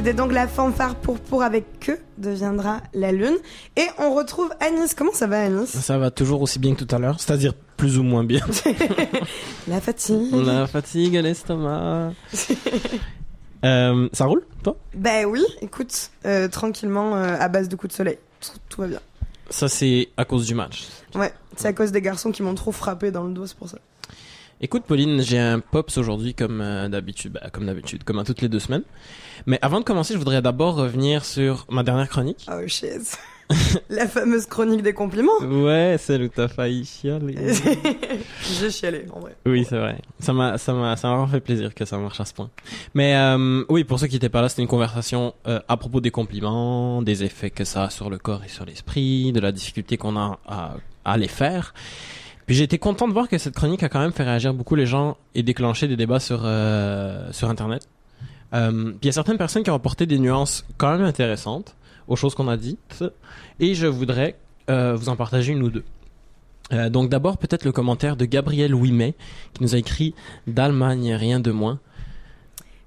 C'était donc la fanfare pour pour avec que deviendra la lune. Et on retrouve Anis. Comment ça va Anis Ça va toujours aussi bien que tout à l'heure, c'est-à-dire plus ou moins bien. la fatigue. La fatigue à l'estomac. euh, ça roule, toi? Ben oui, écoute, euh, tranquillement, euh, à base de coups de soleil. Tout, tout va bien. Ça, c'est à cause du match. Ouais, c'est à cause des garçons qui m'ont trop frappé dans le dos, c'est pour ça. Écoute, Pauline, j'ai un pops aujourd'hui comme euh, d'habitude, bah, comme d'habitude, comme à toutes les deux semaines. Mais avant de commencer, je voudrais d'abord revenir sur ma dernière chronique. Oh shit. La fameuse chronique des compliments. Ouais, celle où t'as failli chialer. J'ai chialé, en vrai. Oui, c'est vrai. Ça m'a, ça m'a, ça m'a vraiment fait plaisir que ça marche à ce point. Mais euh, oui, pour ceux qui n'étaient pas là, c'était une conversation euh, à propos des compliments, des effets que ça a sur le corps et sur l'esprit, de la difficulté qu'on a à, à les faire. Puis j'ai été content de voir que cette chronique a quand même fait réagir beaucoup les gens et déclenché des débats sur euh, sur internet. Euh, puis il y a certaines personnes qui ont apporté des nuances quand même intéressantes aux choses qu'on a dites et je voudrais euh, vous en partager une ou deux. Donc d'abord peut-être le commentaire de Gabriel Ouimet qui nous a écrit d'Allemagne rien de moins.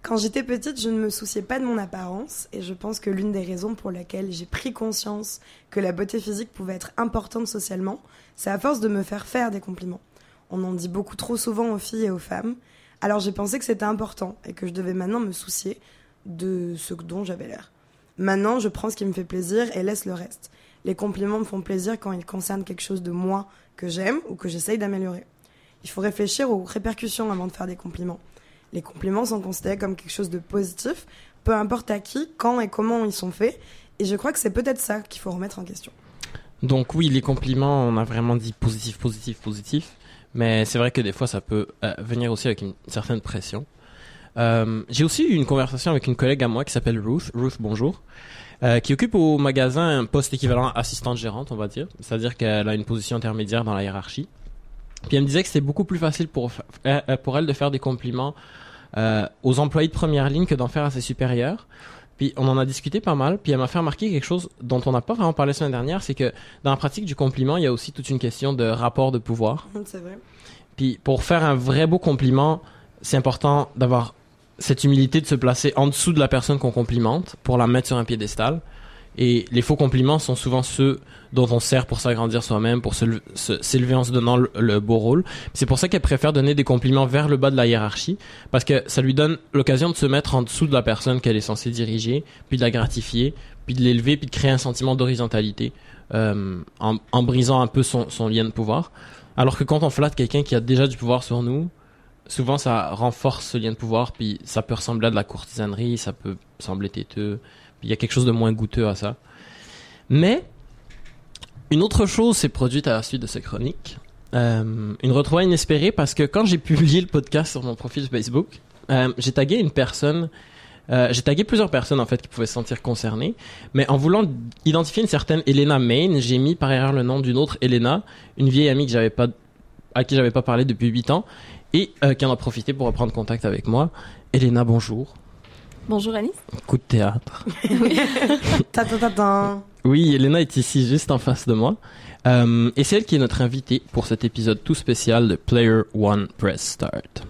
Quand j'étais petite, je ne me souciais pas de mon apparence et je pense que l'une des raisons pour laquelle j'ai pris conscience que la beauté physique pouvait être importante socialement, c'est à force de me faire faire des compliments. On en dit beaucoup trop souvent aux filles et aux femmes, alors j'ai pensé que c'était important et que je devais maintenant me soucier de ce dont j'avais l'air. Maintenant, je prends ce qui me fait plaisir et laisse le reste. Les compliments me font plaisir quand ils concernent quelque chose de moi que j'aime ou que j'essaye d'améliorer. Il faut réfléchir aux répercussions avant de faire des compliments. Les compliments sont considérés comme quelque chose de positif, peu importe à qui, quand et comment ils sont faits, et je crois que c'est peut-être ça qu'il faut remettre en question. Donc oui, les compliments, on a vraiment dit positif, positif, positif, mais c'est vrai que des fois ça peut euh, venir aussi avec une certaine pression. Euh, j'ai aussi eu une conversation avec une collègue à moi qui s'appelle Ruth. Ruth, bonjour. Euh, qui occupe au magasin un poste équivalent assistante gérante, on va dire. C'est-à-dire qu'elle a une position intermédiaire dans la hiérarchie. Puis elle me disait que c'était beaucoup plus facile pour elle de faire des compliments euh, aux employés de première ligne que d'en faire à ses supérieurs. Puis on en a discuté pas mal, puis elle m'a fait remarquer quelque chose dont on n'a pas vraiment parlé la semaine dernière, c'est que dans la pratique du compliment, il y a aussi toute une question de rapport de pouvoir. C'est vrai. Puis pour faire un vrai beau compliment, c'est important d'avoir cette humilité de se placer en dessous de la personne qu'on complimente pour la mettre sur un piédestal. Et les faux compliments sont souvent ceux dont on sert pour s'agrandir soi-même, pour s'élever en se donnant le, beau rôle. C'est pour ça qu'elle préfère donner des compliments vers le bas de la hiérarchie, parce que ça lui donne l'occasion de se mettre en dessous de la personne qu'elle est censée diriger, puis de la gratifier, puis de l'élever, puis de créer un sentiment d'horizontalité, euh, en, brisant un peu son, son lien de pouvoir. Alors que quand on flatte quelqu'un qui a déjà du pouvoir sur nous, souvent ça renforce ce lien de pouvoir, puis ça peut ressembler à de la courtisanerie, ça peut sembler têteux, il y a quelque chose de moins goûteux à ça. Mais une autre chose s'est produite à la suite de cette chronique. Euh, une retrouvaille inespérée parce que quand j'ai publié le podcast sur mon profil Facebook, euh, j'ai tagué une personne, euh, j'ai tagué plusieurs personnes en fait qui pouvaient se sentir concernées, mais en voulant identifier une certaine Elena Main, j'ai mis par erreur le nom d'une autre Elena, une vieille amie que j'avais pas, à qui j'avais pas parlé depuis 8 ans, et qui en a profité pour reprendre contact avec moi. Elena, bonjour. Bonjour Alice. Coup de théâtre. Ta ta ta ta. Oui, Elena est ici juste en face de moi. Euh, et c'est elle qui est notre invitée pour cet épisode tout spécial de Player One Press Start.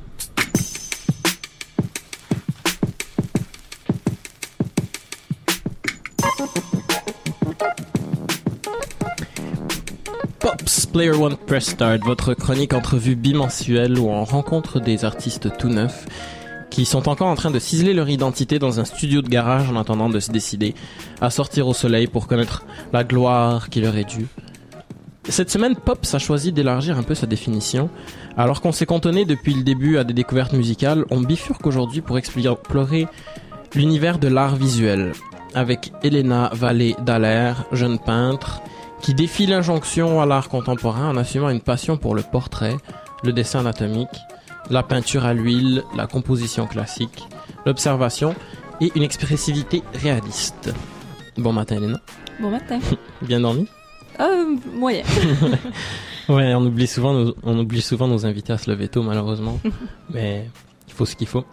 Pops Player One Press Start, votre chronique entrevue bimensuelle où on rencontre des artistes tout neufs qui sont encore en train de ciseler leur identité dans un studio de garage en attendant de se décider à sortir au soleil pour connaître la gloire qui leur est due. Cette semaine, Pops a choisi d'élargir un peu sa définition. Alors qu'on s'est cantonné depuis le début à des découvertes musicales, on bifurque aujourd'hui pour explorer l'univers de l'art visuel. Avec Elena Vallée Dallaire, jeune peintre, qui défie l'injonction à l'art contemporain en assumant une passion pour le portrait, le dessin anatomique, la peinture à l'huile, la composition classique, l'observation et une expressivité réaliste. Bon matin, Elena. Bon matin. Bien dormi? Euh, moyen. Ouais, on oublie souvent nos, on oublie souvent nos invités à se lever tôt, malheureusement. Mais il faut ce qu'il faut.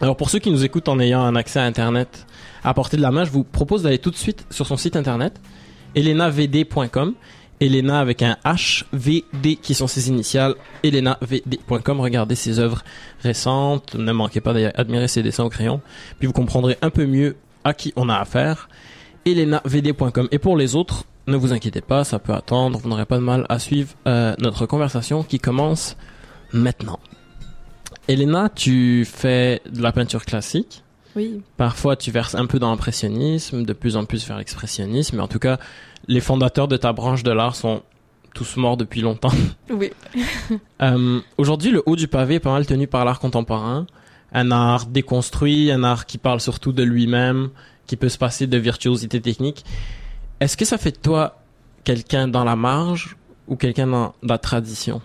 Alors pour ceux qui nous écoutent en ayant un accès à Internet à portée de la main, je vous propose d'aller tout de suite sur son site Internet, elenavd.com. Elena avec un H, V, D qui sont ses initiales, elenavd.com. Regardez ses œuvres récentes, ne manquez pas d'admirer ses dessins au crayon. Puis vous comprendrez un peu mieux à qui on a affaire, elenavd.com. Et pour les autres, ne vous inquiétez pas, ça peut attendre, vous n'aurez pas de mal à suivre euh, notre conversation qui commence maintenant. Elena, tu fais de la peinture classique. Oui. Parfois, tu verses un peu dans l'impressionnisme, de plus en plus vers l'expressionnisme. Mais en tout cas, les fondateurs de ta branche de l'art sont tous morts depuis longtemps. Oui. Euh, Aujourd'hui, le haut du pavé est pas mal tenu par l'art contemporain. Un art déconstruit, un art qui parle surtout de lui-même, qui peut se passer de virtuosité technique. Est-ce que ça fait de toi quelqu'un dans la marge ou quelqu'un dans la tradition?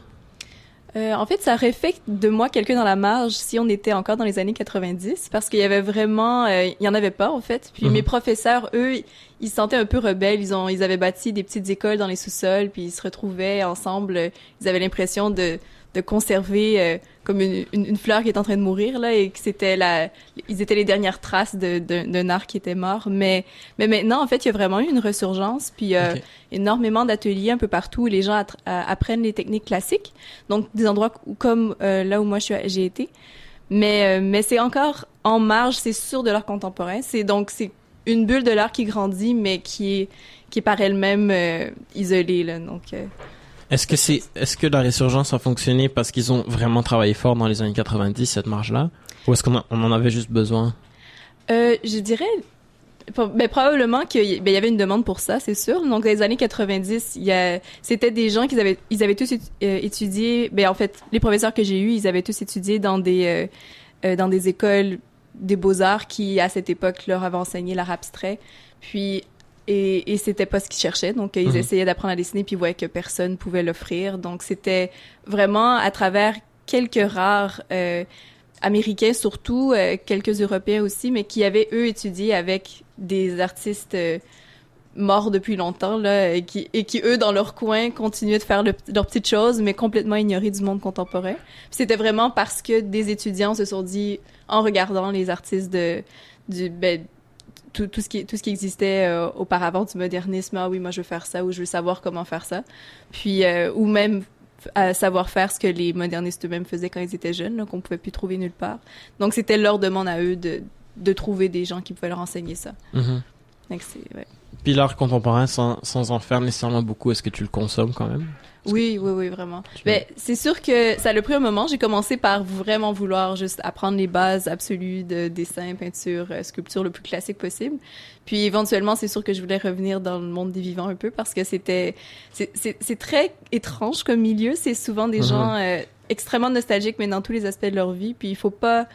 Euh, en fait, ça aurait fait de moi quelqu'un dans la marge si on était encore dans les années 90, parce qu'il y avait vraiment, euh, il y en avait pas en fait. Puis Mhm. mes professeurs, eux, ils se sentaient un peu rebelles. Ils ont, ils avaient bâti des petites écoles dans les sous-sols, puis ils se retrouvaient ensemble. Ils avaient l'impression de de conserver euh, comme une, une, une fleur qui est en train de mourir là, et que c'était la, ils étaient les dernières traces de- de- d'un art qui était mort. Mais mais maintenant, en fait, il y a vraiment eu une resurgence, puis euh, Ok. énormément d'ateliers un peu partout où les gens euh, apprennent les techniques classiques. Donc des endroits où- comme euh, là où moi j'ai été. Mais euh, mais c'est encore en marge, c'est sûr de l'art contemporain. C'est donc c'est une bulle de l'art qui grandit, mais qui est qui est par elle-même euh, isolée là. Donc euh, Est-ce que c'est, est-ce que la résurgence a fonctionné parce qu'ils ont vraiment travaillé fort dans les années 90, cette marge-là? Ou est-ce qu'on on en avait juste besoin? Euh, je dirais, ben, probablement qu'il ben, y avait une demande pour ça, c'est sûr. Donc, dans les années 90, il y a, c'était des gens qui avaient, ils avaient tous euh, étudié, ben, en fait, les professeurs que j'ai eus, ils avaient tous étudié dans des, euh, dans des écoles des beaux-arts qui, à cette époque, leur avaient enseigné l'art abstrait. Puis, et, et c'était pas ce qu'ils cherchaient. Donc, ils Mhm. essayaient d'apprendre à dessiner, puis ils voyaient que personne pouvait l'offrir. Donc, c'était vraiment à travers quelques rares, euh, américains surtout, euh, quelques Européens aussi, mais qui avaient eux étudié avec des artistes euh, morts depuis longtemps là, et qui, et qui eux dans leur coin continuaient de faire le- leurs petites choses, mais complètement ignorés du monde contemporain. C'était vraiment parce que des étudiants se sont dit en regardant les artistes de du ben, tout, tout ce qui tout ce qui existait euh, auparavant du modernisme ah oui moi je veux faire ça ou je veux savoir comment faire ça puis euh, ou même à savoir faire ce que les modernistes eux-mêmes faisaient quand ils étaient jeunes, qu'on pouvait plus trouver nulle part. Donc c'était leur demande à eux de, de trouver des gens qui pouvaient leur enseigner ça. Donc ouais. Puis l'art contemporain, sans, sans en faire nécessairement beaucoup, est-ce que tu le consommes quand même? Oui, oui, oui, vraiment. Ben, c'est sûr que ça a pris un moment. J'ai commencé par vraiment vouloir juste apprendre les bases absolues de dessin, peinture, euh, sculpture le plus classique possible. Puis éventuellement, c'est sûr que je voulais revenir dans le monde des vivants un peu parce que c'était, c'est, très étrange comme milieu. C'est souvent des Mhm. gens euh, extrêmement nostalgiques, mais dans tous les aspects de leur vie. Puis il faut pas,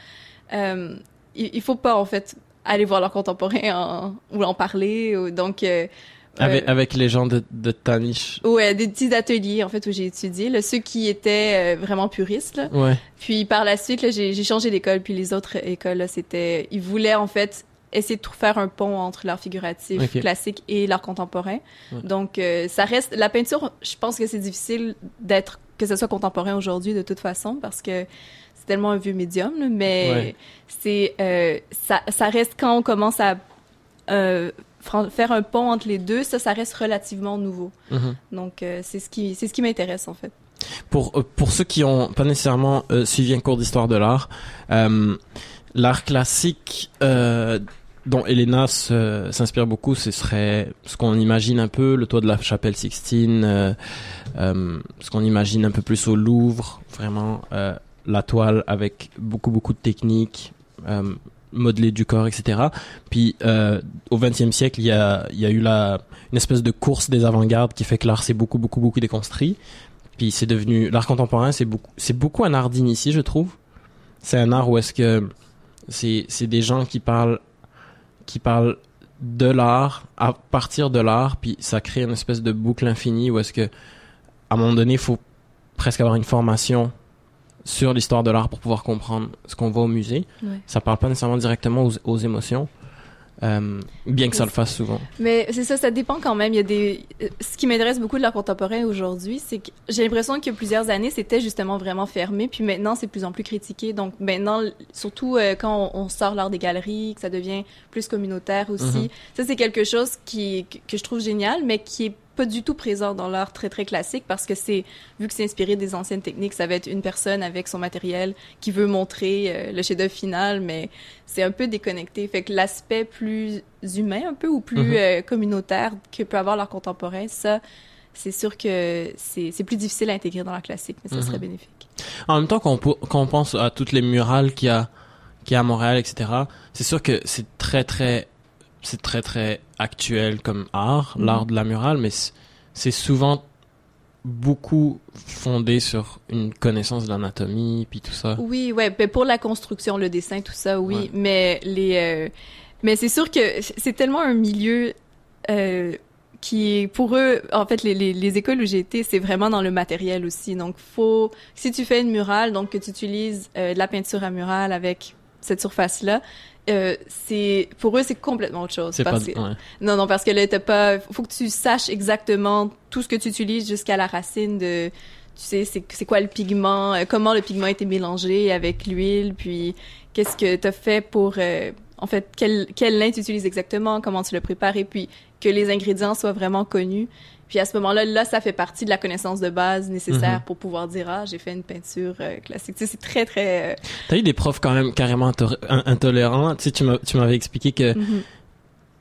euh, il, il faut pas en fait aller voir leurs contemporains en- ou en parler. ou- donc euh, Avec, avec les gens de, de ta niche. Ouais, des petits ateliers en fait où j'ai étudié, là, ceux qui étaient euh, vraiment puristes. Là. Ouais. Puis par la suite, là, j'ai changé d'école. Puis les autres écoles, là, c'était, ils voulaient en fait essayer de faire un pont entre l'art figuratif classique et l'art contemporain. Ouais. Donc euh, ça reste la peinture. Je pense que c'est difficile d'être que ce soit contemporain aujourd'hui de toute façon parce que c'est tellement un vieux médium. là, mais Ouais. c'est euh, ça, ça reste quand on commence à euh, faire un pont entre les deux, ça, ça reste relativement nouveau. Mhm. Donc euh, c'est ce qui c'est ce qui m'intéresse en fait. Pour, euh, pour ceux qui ont pas nécessairement euh, suivi un cours d'histoire de l'art, euh, l'art classique dont Elena s'inspire beaucoup, ce serait ce qu'on imagine un peu, le toit de la chapelle Sixtine, ce qu'on imagine un peu plus au Louvre, vraiment la toile avec beaucoup beaucoup de techniques, modelé du corps, etc. Puis euh, au XXe siècle, il y a, y a eu la, une espèce de course des avant-gardes qui fait que l'art s'est beaucoup beaucoup beaucoup déconstruit. Puis c'est devenu l'art contemporain, c'est beaucoup, c'est beaucoup un art d'initié, je trouve. C'est un art où est-ce que c'est c'est des gens qui parlent qui parlent de l'art à partir de l'art, puis ça crée une espèce de boucle infinie où est-ce que à un moment donné, il faut presque avoir une formation sur l'histoire de l'art pour pouvoir comprendre ce qu'on voit au musée. Ouais. Ça parle pas nécessairement directement aux, aux émotions, euh, bien que ça le fasse souvent. Mais c'est ça, ça dépend quand même. Il y a des. euh, Ce qui m'intéresse beaucoup de l'art contemporain aujourd'hui, c'est que j'ai l'impression qu'il y a plusieurs années, c'était justement vraiment fermé, puis maintenant c'est de plus en plus critiqué. Donc maintenant, surtout euh, quand on, on sort l'art des galeries, que ça devient plus communautaire aussi, Mhm. ça c'est quelque chose qui que, que je trouve génial, mais qui est pas du tout présent dans l'art très très classique parce que c'est vu que c'est inspiré des anciennes techniques, ça va être une personne avec son matériel qui veut montrer euh, le chef-d'œuvre final, mais c'est un peu déconnecté. Fait que l'aspect plus humain un peu ou plus Mhm. euh, communautaire que peut avoir l'art contemporain, ça c'est sûr que c'est plus difficile à intégrer dans l'art classique, mais ça Mhm. serait bénéfique. En même temps, quand on, po- quand on pense à toutes les murales qu'il y a, qu'il y a à Montréal, etc., c'est sûr que c'est très, très, c'est très, très actuel comme art, Mhm. l'art de la murale, mais c'est souvent beaucoup fondé sur une connaissance de l'anatomie, puis tout ça. Oui, ouais, ben pour la construction, le dessin, tout ça, oui, Ouais. mais les, euh, mais c'est sûr que c'est tellement un milieu euh, qui est pour eux, en fait, les, les, les écoles où j'ai été, c'est vraiment dans le matériel aussi. Donc, faut si tu fais une murale, donc que tu utilises euh, de la peinture à murale avec cette surface-là. Euh, c'est pour eux c'est complètement autre chose pas, parce que ouais. non, non, parce que là, t'as pas. Faut que tu saches exactement tout ce que tu utilises jusqu'à la racine de. Tu sais, c'est quoi le pigment, euh, comment le pigment a été mélangé avec l'huile, puis qu'est-ce que t'as fait pour. euh, en fait, quel, quel lin tu utilises exactement, comment tu le prépares, et puis que les ingrédients soient vraiment connus. Puis à ce moment-là, là, ça fait partie de la connaissance de base nécessaire Mhm. pour pouvoir dire ah, j'ai fait une peinture euh, classique. Tu sais, c'est très très. euh, T'as eu des profs quand même carrément intolérants. Tu sais, tu m'avais expliqué que mhm.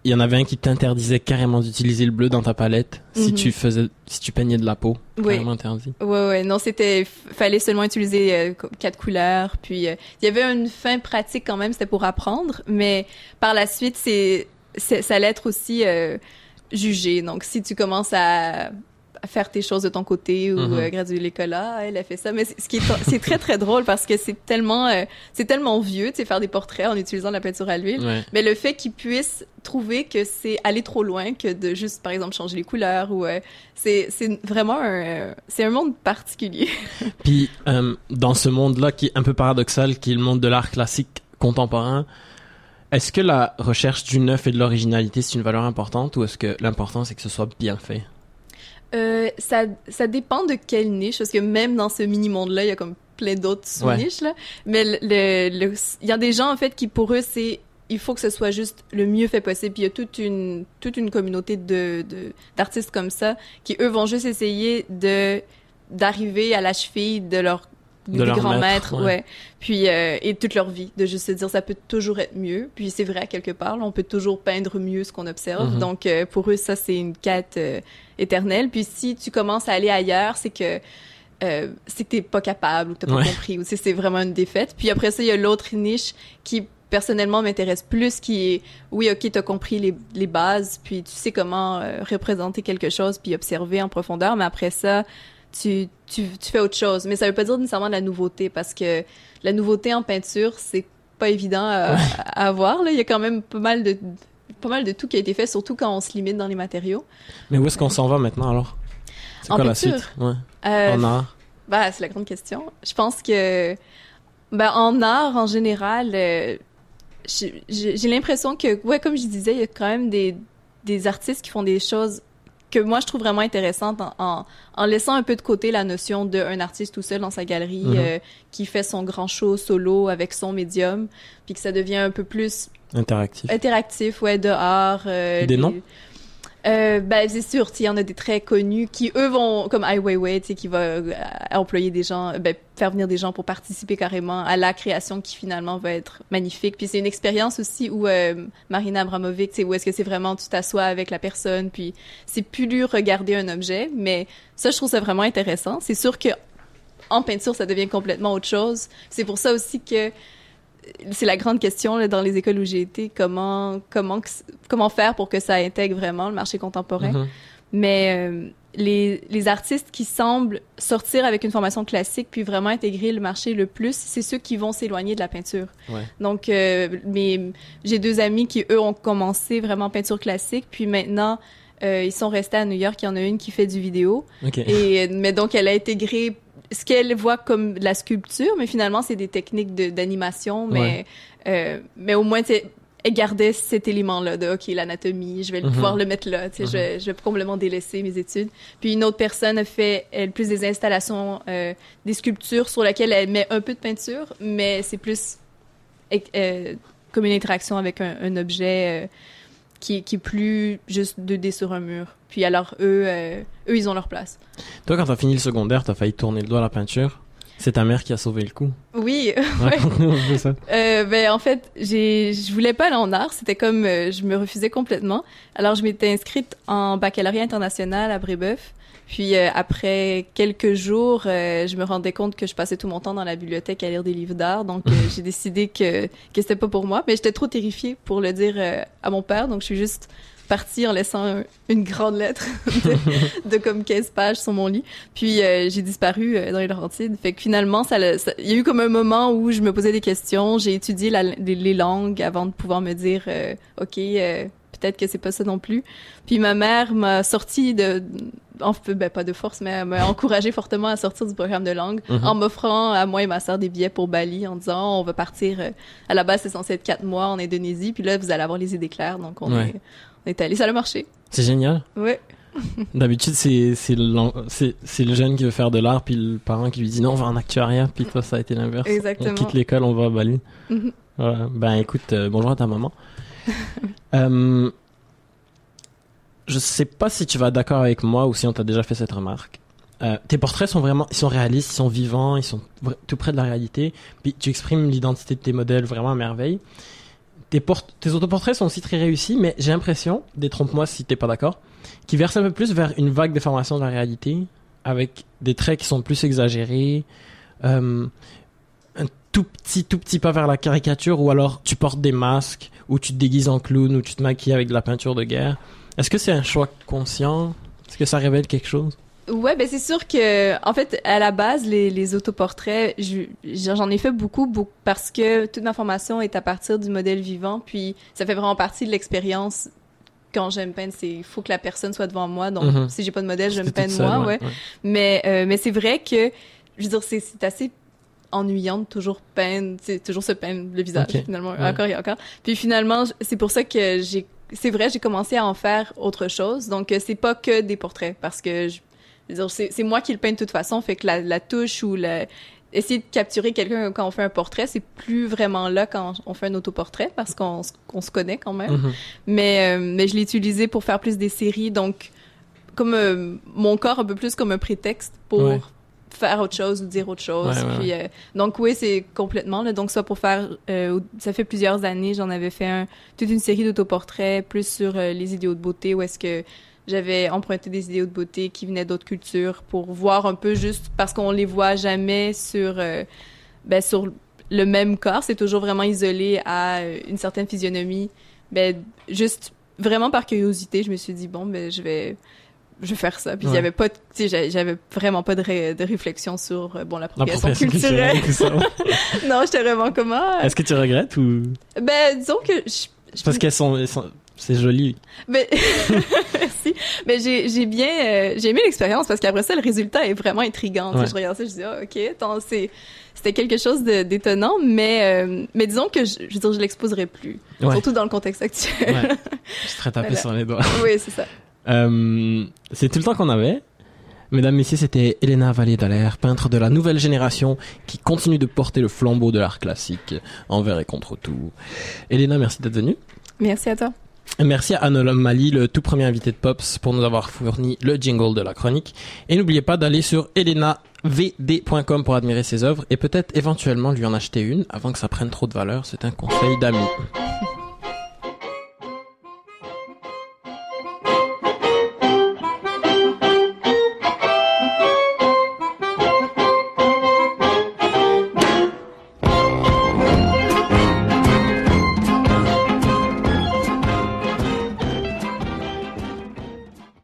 il y en avait un qui t'interdisait carrément d'utiliser le bleu dans ta palette si Mhm. tu faisais, si tu peignais de la peau. Oui. Carrément interdit. Ouais, ouais, non, c'était, fallait seulement utiliser euh, quatre couleurs. Puis euh, il y avait une fin pratique quand même, c'était pour apprendre, mais par la suite, c'est, c'est ça allait être aussi euh, jugé. Donc si tu commences à, faire tes choses de ton côté ou euh, graduer l'école, ah, elle a fait ça. Mais ce qui est, c'est très très drôle parce que c'est tellement, euh, c'est tellement vieux, tu sais, faire des portraits en utilisant de la peinture à l'huile. Ouais. Mais le fait qu'ils puissent trouver que c'est aller trop loin que de juste, par exemple, changer les couleurs ou euh, c'est c'est vraiment un c'est un monde particulier. Puis dans ce monde-là qui est un peu paradoxal, qui est le monde de l'art classique contemporain, est-ce que la recherche du neuf et de l'originalité c'est une valeur importante ou est-ce que l'important c'est que ce soit bien fait? Euh, ça ça dépend de quelle niche parce que même dans ce mini monde là, il y a comme plein d'autres sous-niches là. Mais le le- le- il y a des gens en fait qui pour eux c'est il faut que ce soit juste le mieux fait possible. Puis il y a toute une toute une communauté de de- d'artistes comme ça qui eux vont juste essayer de d'arriver à la cheville de leur De des grands maître, maîtres, ouais. ouais. Puis euh, et toute leur vie de juste se dire ça peut toujours être mieux. Puis c'est vrai à quelque part, là, on peut toujours peindre mieux ce qu'on observe. Mhm. Donc euh, pour eux ça c'est une quête euh, éternelle. Puis si tu commences à aller ailleurs, c'est que euh, c'est que t'es pas capable ou que t'as pas Ouais. compris ou c'est vraiment une défaite. Puis après ça il y a l'autre niche qui personnellement m'intéresse plus qui est oui ok t'as compris les, les bases puis tu sais comment euh, représenter quelque chose puis observer en profondeur mais après ça tu, tu, tu fais autre chose. Mais ça veut pas dire nécessairement de la nouveauté parce que la nouveauté en peinture c'est pas évident à, à avoir là. Il y a quand même pas mal de pas mal de tout qui a été fait surtout quand on se limite dans les matériaux. Mais où est-ce qu'on s'en va maintenant alors? C'est En quoi la peinture? suite? Ouais. Euh, En art? Bah, c'est la grande question. Je pense que, ben, en art, en général, euh, j'ai l'impression que, ouais, comme je disais, il y a quand même des, des artistes qui font des choses que moi, je trouve vraiment intéressantes en, en, en laissant un peu de côté la notion d'un artiste tout seul dans sa galerie Mhm. euh, qui fait son grand show solo avec son médium, puis que ça devient un peu plus interactif. interactif, ouais, de art. euh, Des noms? Euh, ben, c'est sûr, il y en a des très connus qui, eux, vont, comme Ai Weiwei, qui va euh, employer des gens, ben, faire venir des gens pour participer carrément à la création qui finalement va être magnifique. Puis c'est une expérience aussi où euh, Marina Abramovic, où est-ce que c'est vraiment tu t'assois avec la personne, puis c'est plus dur regarder un objet, mais ça, je trouve ça vraiment intéressant. C'est sûr que en peinture, ça devient complètement autre chose. C'est pour ça aussi que c'est la grande question là, dans les écoles où j'ai été, comment comment comment faire pour que ça intègre vraiment le marché contemporain. Mhm. Mais euh, les, les artistes qui semblent sortir avec une formation classique puis vraiment intégrer le marché le plus, c'est ceux qui vont s'éloigner de la peinture. Ouais. Donc, euh, mais j'ai deux amis qui eux ont commencé vraiment peinture classique, puis maintenant euh, ils sont restés à New York. Il y en a une qui fait du vidéo et mais donc elle a intégré ce qu'elle voit comme de la sculpture, mais finalement c'est des techniques de- d'animation, mais Ouais. euh, mais au moins elle gardait cet élément-là de ok l'anatomie, je vais Mhm. pouvoir le mettre là, tu sais, je, vais, je vais complètement délaisser mes études. Puis une autre personne a fait elle plus des installations, euh, des sculptures sur lesquelles elle met un peu de peinture, mais c'est plus euh, comme une interaction avec un, un objet. Qui, qui est plus juste 2D sur un mur. Puis alors, eux, euh, eux ils ont leur place. Toi, quand t'as fini le secondaire, t'as failli tourner le doigt à la peinture. C'est ta mère qui a sauvé le coup. Oui, peu ça. Euh, ben en fait, j'ai je voulais pas aller en art, c'était comme euh, je me refusais complètement. Alors je m'étais inscrite en baccalauréat international à Brébeuf. Puis euh, après quelques jours, euh, je me rendais compte que je passais tout mon temps dans la bibliothèque à lire des livres d'art, donc euh, j'ai décidé que que c'était pas pour moi, mais j'étais trop terrifiée pour le dire à mon père, donc je suis juste partie en laissant un- une grande lettre de, de comme 15 pages sur mon lit. Puis euh, j'ai disparu dans les Laurentides. Fait que finalement, ça, il y a eu comme un moment où je me posais des questions. J'ai étudié la- les, les langues avant de pouvoir me dire, euh, ok, euh, peut-être que c'est pas ça non plus. Puis ma mère m'a sorti de, en ben pas de force, mais m'a encouragé fortement à sortir du programme de langue Mhm. en m'offrant à moi et ma sœur des billets pour Bali en disant on va partir. euh, à la base, c'est censé être quatre mois en Indonésie, puis là vous allez avoir les idées claires. Donc on Ouais. est on est allé, ça a marché. C'est génial. Ouais. D'habitude, c'est le jeune qui veut faire de l'art, puis le parent qui lui dit non, on va en actuariat, puis toi, ça a été l'inverse. Exactement. On quitte l'école, on va à Bali. Mhm. Voilà. Ben écoute, euh, bonjour à ta maman. euh, je sais pas si tu vas d'accord avec moi ou si on t'a déjà fait cette remarque. Euh, tes portraits sont vraiment, ils sont réalistes, ils sont vivants, ils sont tout près de la réalité. Tu exprimes l'identité de tes modèles vraiment à merveille. Tes, port- tes autoportraits sont aussi très réussis, mais j'ai l'impression, détrompe-moi si t'es pas d'accord, qu'ils versent un peu plus vers une vague déformation de la réalité, avec des traits qui sont plus exagérés, euh, tout petit, tout petit pas vers la caricature, ou alors tu portes des masques, ou tu te déguises en clown, ou tu te maquilles avec de la peinture de guerre. Est-ce que c'est un choix conscient? Est-ce que ça révèle quelque chose? Ouais, ben c'est sûr que, en fait, à la base, les, les autoportraits, je- j'en ai fait beaucoup, beaucoup parce que toute ma formation est à partir du modèle vivant, puis ça fait vraiment partie de l'expérience. Quand j'aime peindre, c'est il faut que la personne soit devant moi. Donc, Mhm. si j'ai pas de modèle, je me peins moi, ouais. Mais euh, mais c'est vrai que, je veux dire, c'est assez ennuyant de toujours c'est toujours se peindre le visage finalement, Ouais. encore et encore. Puis finalement, c'est pour ça que j'ai, c'est vrai, j'ai commencé à en faire autre chose. Donc euh, c'est pas que des portraits parce que je, je veux dire, c'est moi qui le peins de toute façon, fait que la, la touche ou la essayer de capturer quelqu'un quand on fait un portrait, c'est plus vraiment là quand on fait un autoportrait parce qu'on se- connaît quand même. Mhm. Mais, euh, mais je l'ai utilisé pour faire plus des séries, donc comme euh, mon corps un peu plus comme un prétexte pour Ouais. Faire autre chose ou dire autre chose. Ouais, Puis, euh, donc oui, c'est complètement là. Donc ça pour faire, euh, ça fait plusieurs années, j'en avais fait un, toute une série d'autoportraits plus sur euh, les idéaux de beauté où est-ce que j'avais emprunté des idéaux de beauté qui venaient d'autres cultures pour voir un peu juste parce qu'on les voit jamais sur ben sur le même corps, c'est toujours vraiment isolé à une certaine physionomie. Ben juste vraiment par curiosité, je me suis dit bon ben je vais je vais faire ça. Puis il y Ouais. avait pas, tu sais, j'avais- vraiment pas de, ré- de réflexion sur euh, bon l'appropriation culturelle. culturelle, non, j'étais vraiment comment Est-ce que tu regrettes ou? Ben disons que je, je- parce qu'elles sont, elles sont- c'est joli. Ben, merci. Mais j'ai j'ai bien euh, j'ai aimé l'expérience parce qu'après ça le résultat est vraiment sais, Ouais. Je regarde ça, je dis ah, ok, c'est c'était quelque chose d'étonnant, mais euh, mais disons que je, je veux dire je l'exposerai plus, Ouais. surtout dans le contexte actuel. Ouais. Je taper Voilà. sur les doigts. oui, c'est ça. Euh, c'est tout le temps qu'on avait. Mesdames, Messieurs, c'était Elena Vallée d'Alaire, peintre de la nouvelle génération qui continue de porter le flambeau de l'art classique envers et contre tout. Elena, merci d'être venue. Merci à toi. Merci à Anolam Mali, le tout premier invité de Pops, pour nous avoir fourni le jingle de la chronique. Et n'oubliez pas d'aller sur elenavd.com pour admirer ses œuvres et peut-être éventuellement lui en acheter une avant que ça prenne trop de valeur. C'est un conseil d'amis.